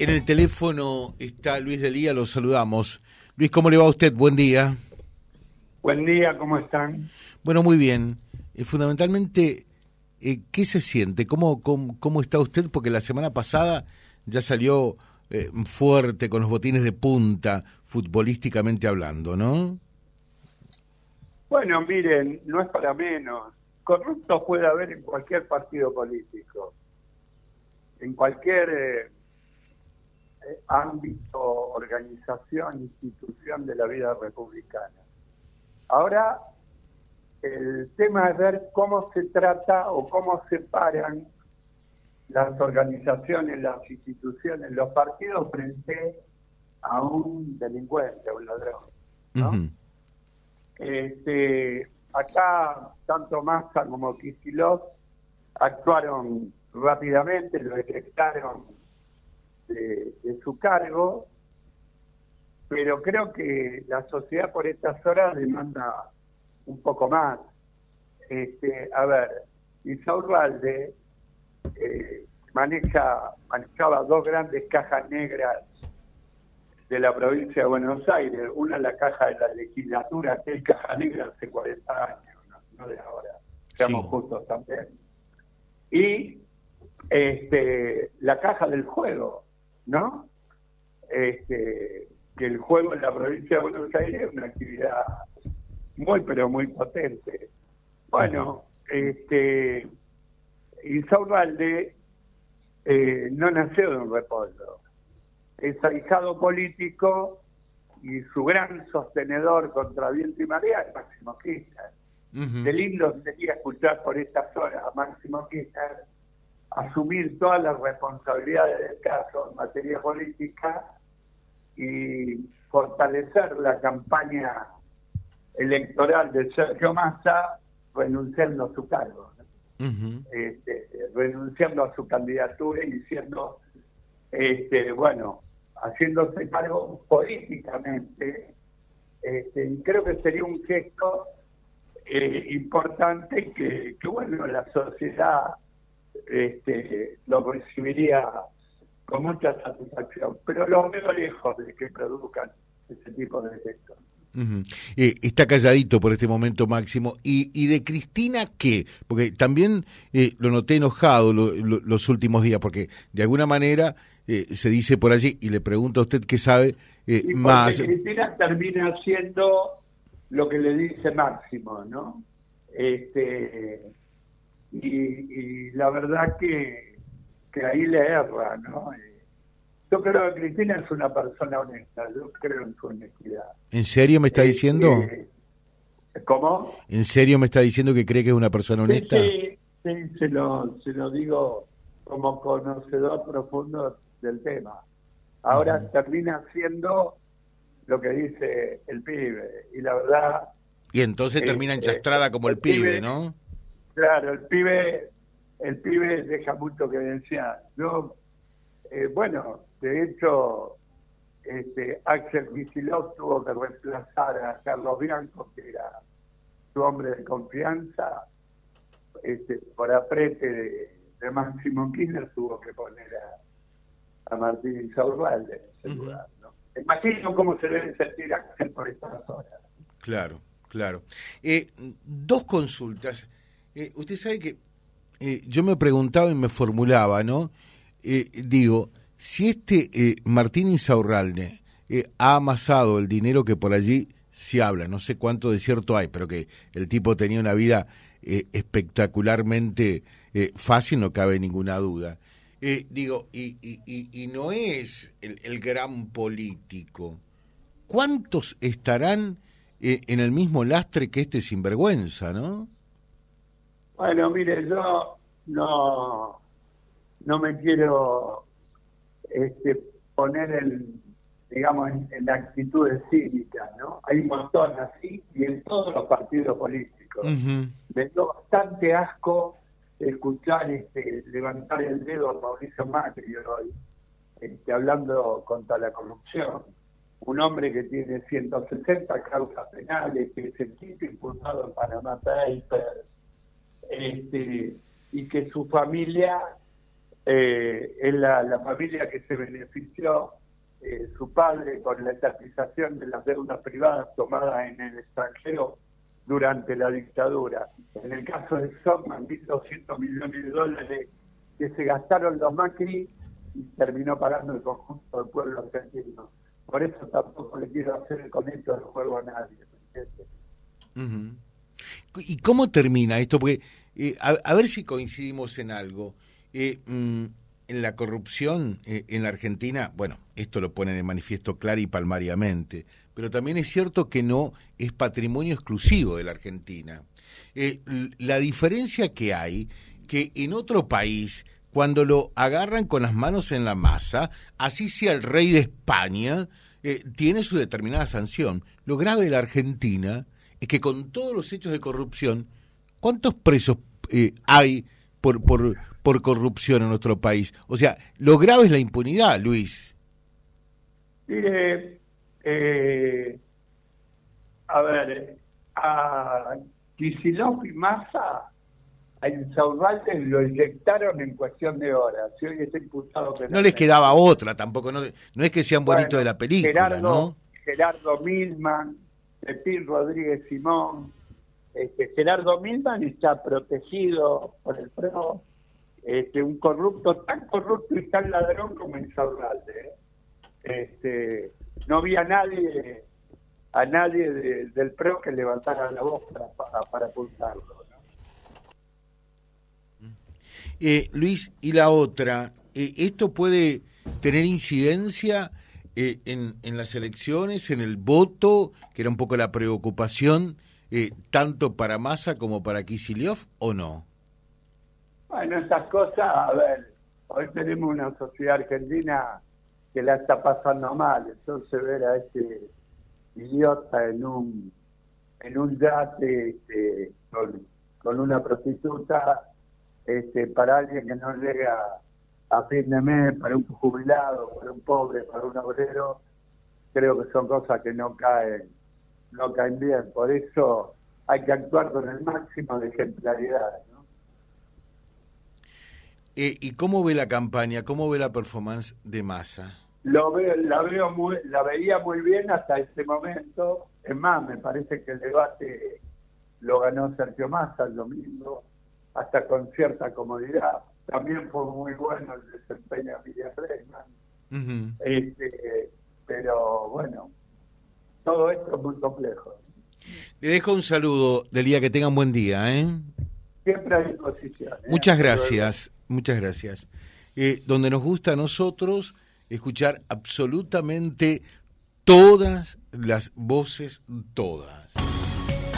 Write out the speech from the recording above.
En el teléfono está Luis Delía, lo saludamos. Luis, ¿cómo le va a usted? Buen día. Buen día, ¿cómo están? Bueno, muy bien. Eh, fundamentalmente, eh, ¿qué se siente? ¿Cómo, cómo, está usted? Porque la semana pasada ya salió eh, fuerte con los botines de punta, futbolísticamente hablando, ¿no? Bueno, miren, no es para menos. Corruptos puede haber en cualquier partido político, en cualquier ámbito, organización, institución de la vida republicana. Ahora, el tema es ver cómo se trata o cómo se paran las organizaciones, las instituciones, los partidos frente a un delincuente, a un ladrón. este, acá, tanto Massa como Kicillof actuaron rápidamente, lo detectaron de, su cargo, pero creo que la sociedad por estas horas demanda un poco más. Este, a ver, Isaurralde eh, maneja, manejaba dos grandes cajas negras de la provincia de Buenos Aires, una la caja de la legislatura, que es caja negra hace 40 años, no, de ahora, seamos justos también. Y este, la caja del juego, ¿no? Este, que el juego en la provincia de Buenos Aires es una actividad muy, pero muy potente. Bueno, este, Insaurralde eh, no nació de un repollo. Es ahijado político y su gran sostenedor contra viento y marea es Máximo Kirchner. De lindo sería escuchar por estas horas a Máximo Kirchner asumir todas las responsabilidades del caso en materia política y fortalecer la campaña electoral de Sergio Massa renunciando a su cargo, este, renunciando a su candidatura y diciendo, este, bueno, haciéndose cargo políticamente, este, y creo que sería un gesto eh, importante que, que, bueno, la sociedad este, lo recibiría con mucha satisfacción, pero lo veo lejos de que produzcan ese tipo de efectos. Eh, está calladito por este momento Máximo. ¿Y, y de Cristina qué? Porque también eh, lo noté enojado los últimos días, porque de alguna manera eh, se dice por allí, y le pregunto a usted qué sabe más. Cristina termina haciendo lo que le dice Máximo, ¿no? Este, y, la verdad que, que ahí le erra, ¿no? Eh, yo creo que Cristina es una persona honesta, yo creo en su honestidad. ¿En serio me está este, diciendo? ¿Cómo? ¿En serio me está diciendo que cree que es una persona honesta? Sí, sí, se, lo, se lo digo como conocedor profundo del tema. Ahora termina siendo lo que dice el pibe, y la verdad... Y entonces termina enchastrada como el, pibe, ¿no? Claro, el pibe, el pibe deja mucho que decía. Yo, eh, bueno, de hecho, este, Axel Kicillof tuvo que reemplazar a Carlos Bianco, que era su hombre de confianza, este, por aprete de, Máximo Kirchner tuvo que poner a, Martín Insaurralde en ese lugar. ¿no? Imagino cómo se debe sentir Axel por estas horas. Claro, claro. Eh, dos consultas. Eh, usted sabe que eh, yo me preguntaba y me formulaba, ¿no? Eh, digo, si este Martín Insaurralde ha amasado el dinero que por allí se habla, no sé cuánto de cierto hay, pero que el tipo tenía una vida espectacularmente fácil, no cabe ninguna duda. digo, y, y, no es el, el, gran político. ¿Cuántos estarán en el mismo lastre que este sinvergüenza, no? Bueno, mire, yo no, no me quiero este, poner en, digamos, en, la actitud cívica, ¿no? Hay un montón así y en todos los partidos políticos. Me dio bastante asco escuchar este, levantar el dedo a Mauricio Macri hoy, este, hablando contra la corrupción. Un hombre que tiene 160 causas penales, que es el quinto impulsado en Panamá Papers, este, y que su familia eh, es la, familia que se benefició, eh, su padre, con la estatización de las deudas privadas tomadas en el extranjero durante la dictadura. En el caso de Sockman, 1.200 millones de dólares que se gastaron los Macri y terminó pagando el conjunto del pueblo argentino. Por eso tampoco le quiero hacer con esto el juego a nadie. ¿Y cómo termina esto? Porque eh, a, ver si coincidimos en algo. Eh, mm, en la corrupción eh, en la Argentina, bueno, esto lo pone de manifiesto claro y palmariamente, pero también es cierto que no es patrimonio exclusivo de la Argentina. la diferencia que hay, que en otro país, cuando lo agarran con las manos en la masa, así sea el rey de España, tiene su determinada sanción. Lo grave de la Argentina es que con todos los hechos de corrupción, ¿cuántos presos eh, hay por, por, por corrupción en nuestro país? O sea, lo grave es la impunidad, Luis. Mire, eh, a ver, a Kicillof y Massa a Insaurralde lo inyectaron en cuestión de horas. Si hoy está imputado no les quedaba otra tampoco, no, no es que sean bonitos de la película, Gerardo, ¿no? Gerardo Milman, Pepín Rodríguez Simón, este, Gerardo Milman está protegido por el PRO, este, un corrupto, tan corrupto y tan ladrón como Insaurralde. ¿eh? Este, no había nadie, a nadie del PRO que levantara la voz para, para, apuntarlo. Eh, Luis, y la otra, eh, ¿esto puede tener incidencia eh, en, en, las elecciones, en el voto, que era un poco la preocupación, eh, tanto para Massa como para Kisiliov, o no? Bueno, estas cosas, a ver, hoy tenemos una sociedad argentina que la está pasando mal, entonces ver a este idiota en un en un yate este, con, con, una prostituta, este, para alguien que no llega a fin de mes para un jubilado, para un pobre, para un obrero, creo que son cosas que no caen, no caen bien. Por eso hay que actuar con el máximo de ejemplaridad. ¿no? Eh, ¿Y cómo ve la campaña? ¿Cómo ve la performance de Massa? Lo veo, la veo muy, la veía muy bien hasta este momento. Es más, me parece que el debate lo ganó Sergio Massa el domingo, hasta con cierta comodidad también fue muy bueno el desempeño de Miriam Bregman. este, pero bueno, todo esto es muy complejo. Le dejo un saludo del día que tengan buen día. ¿eh? Siempre a disposición. ¿eh? Muchas gracias, muchas gracias. Eh, donde nos gusta a nosotros escuchar absolutamente todas las voces, todas